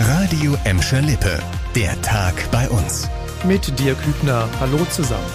Radio Emscher Lippe. Der Tag bei uns. Mit dir Kübner. Hallo zusammen.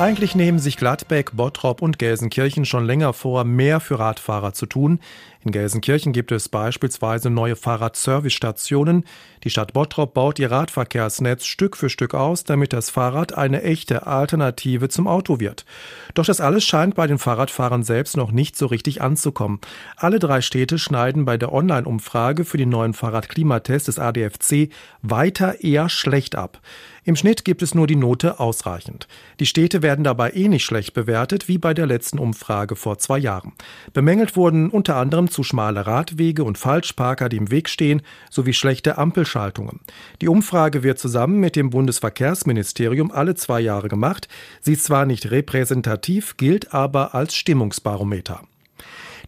Eigentlich nehmen sich Gladbeck, Bottrop und Gelsenkirchen schon länger vor, mehr für Radfahrer zu tun. In Gelsenkirchen gibt es beispielsweise neue Fahrradservicestationen. Die Stadt Bottrop baut ihr Radverkehrsnetz Stück für Stück aus, damit das Fahrrad eine echte Alternative zum Auto wird. Doch das alles scheint bei den Fahrradfahrern selbst noch nicht so richtig anzukommen. Alle drei Städte schneiden bei der Online-Umfrage für den neuen Fahrradklimatest des ADFC weiter eher schlecht ab. Im Schnitt gibt es nur die Note ausreichend. Die Städte werden dabei ähnlich eh schlecht bewertet wie bei der letzten Umfrage vor zwei Jahren. Bemängelt wurden unter anderem zu schmale Radwege und Falschparker, die im Weg stehen, sowie schlechte Ampelschaltungen. Die Umfrage wird zusammen mit dem Bundesverkehrsministerium alle zwei Jahre gemacht. Sie ist zwar nicht repräsentativ, gilt aber als Stimmungsbarometer.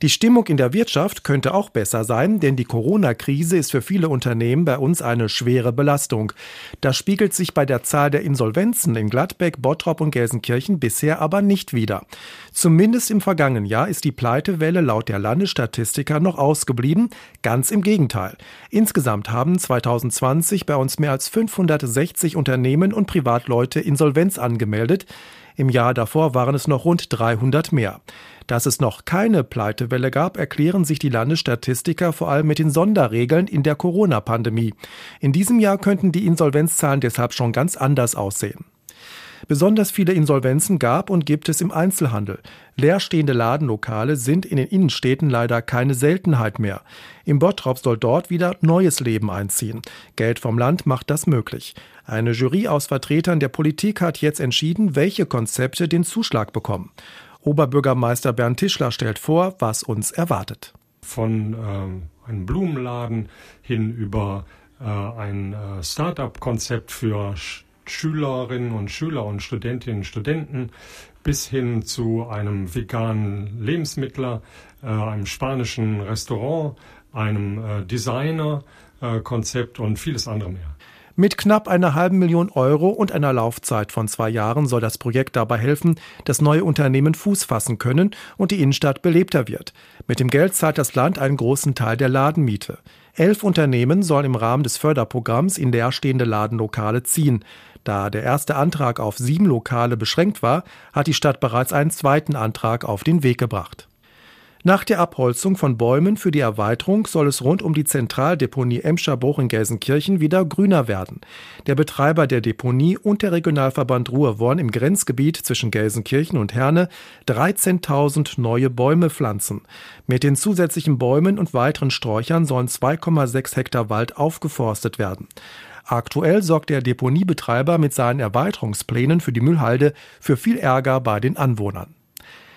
Die Stimmung in der Wirtschaft könnte auch besser sein, denn die Corona-Krise ist für viele Unternehmen bei uns eine schwere Belastung. Das spiegelt sich bei der Zahl der Insolvenzen in Gladbeck, Bottrop und Gelsenkirchen bisher aber nicht wider. Zumindest im vergangenen Jahr ist die Pleitewelle laut der Landesstatistiker noch ausgeblieben. Ganz im Gegenteil. Insgesamt haben 2020 bei uns mehr als 560 Unternehmen und Privatleute Insolvenz angemeldet. Im Jahr davor waren es noch rund 300 mehr. Dass es noch keine Pleitewelle gab, erklären sich die Landesstatistiker vor allem mit den Sonderregeln in der Corona-Pandemie. In diesem Jahr könnten die Insolvenzzahlen deshalb schon ganz anders aussehen. Besonders viele Insolvenzen gab und gibt es im Einzelhandel. Leerstehende Ladenlokale sind in den Innenstädten leider keine Seltenheit mehr. Im Bottrop soll dort wieder neues Leben einziehen. Geld vom Land macht das möglich. Eine Jury aus Vertretern der Politik hat jetzt entschieden, welche Konzepte den Zuschlag bekommen. Oberbürgermeister Bernd Tischler stellt vor, was uns erwartet. Von äh, einem Blumenladen hin über äh, ein äh, Start-up-Konzept für Schülerinnen und Schüler und Studentinnen und Studenten bis hin zu einem veganen Lebensmittler, äh, einem spanischen Restaurant, einem äh, Designer-Konzept und vieles andere mehr. Mit knapp einer halben Million Euro und einer Laufzeit von zwei Jahren soll das Projekt dabei helfen, dass neue Unternehmen Fuß fassen können und die Innenstadt belebter wird. Mit dem Geld zahlt das Land einen großen Teil der Ladenmiete. Elf Unternehmen sollen im Rahmen des Förderprogramms in leerstehende Ladenlokale ziehen. Da der erste Antrag auf sieben Lokale beschränkt war, hat die Stadt bereits einen zweiten Antrag auf den Weg gebracht. Nach der Abholzung von Bäumen für die Erweiterung soll es rund um die Zentraldeponie Emscherbruch in Gelsenkirchen wieder grüner werden. Der Betreiber der Deponie und der Regionalverband Ruhr wollen im Grenzgebiet zwischen Gelsenkirchen und Herne 13.000 neue Bäume pflanzen. Mit den zusätzlichen Bäumen und weiteren Sträuchern sollen 2,6 Hektar Wald aufgeforstet werden. Aktuell sorgt der Deponiebetreiber mit seinen Erweiterungsplänen für die Müllhalde für viel Ärger bei den Anwohnern.